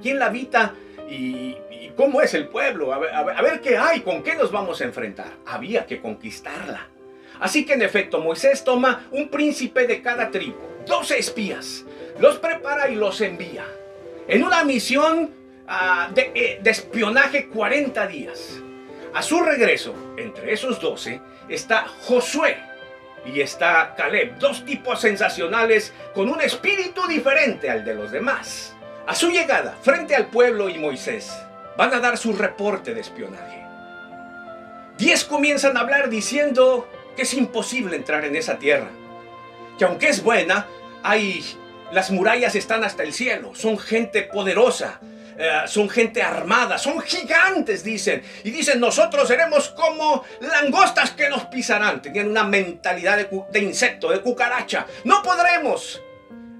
quién la habita y, cómo es el pueblo, a ver, qué hay, con qué nos vamos a enfrentar. Había que conquistarla. Así que en efecto Moisés toma un príncipe de cada tribu, 12 espías, los prepara y los envía en una misión ah, de, eh, de espionaje 40 días. A su regreso, entre esos 12, está Josué, y está Caleb, dos tipos sensacionales con un espíritu diferente al de los demás. A su llegada, frente al pueblo y Moisés, van a dar su reporte de espionaje. Diez comienzan a hablar diciendo que es imposible entrar en esa tierra, que aunque es buena, hay las murallas están hasta el cielo, son gente poderosa, eh, son gente armada, son gigantes, dicen. Y dicen, nosotros seremos como langostas que nos pisarán. Tenían una mentalidad de, de insecto, de cucaracha. No podremos.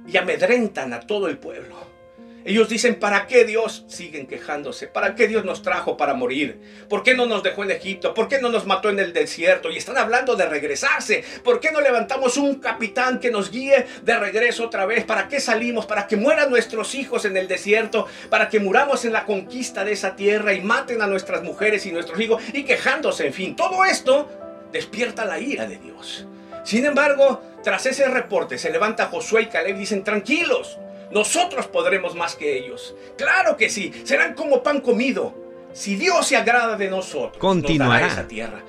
Y amedrentan a todo el pueblo. Ellos dicen, ¿para qué Dios? Siguen quejándose. ¿Para qué Dios nos trajo para morir? ¿Por qué no nos dejó en Egipto? ¿Por qué no nos mató en el desierto? Y están hablando de regresarse. ¿Por qué no levantamos un capitán que nos guíe de regreso otra vez? ¿Para qué salimos? ¿Para que mueran nuestros hijos en el desierto? ¿Para que muramos en la conquista de esa tierra y maten a nuestras mujeres y nuestros hijos? Y quejándose, en fin. Todo esto despierta la ira de Dios. Sin embargo, tras ese reporte se levanta Josué y Caleb y dicen, tranquilos. Nosotros podremos más que ellos. Claro que sí, serán como pan comido. Si Dios se agrada de nosotros, continuará esa tierra.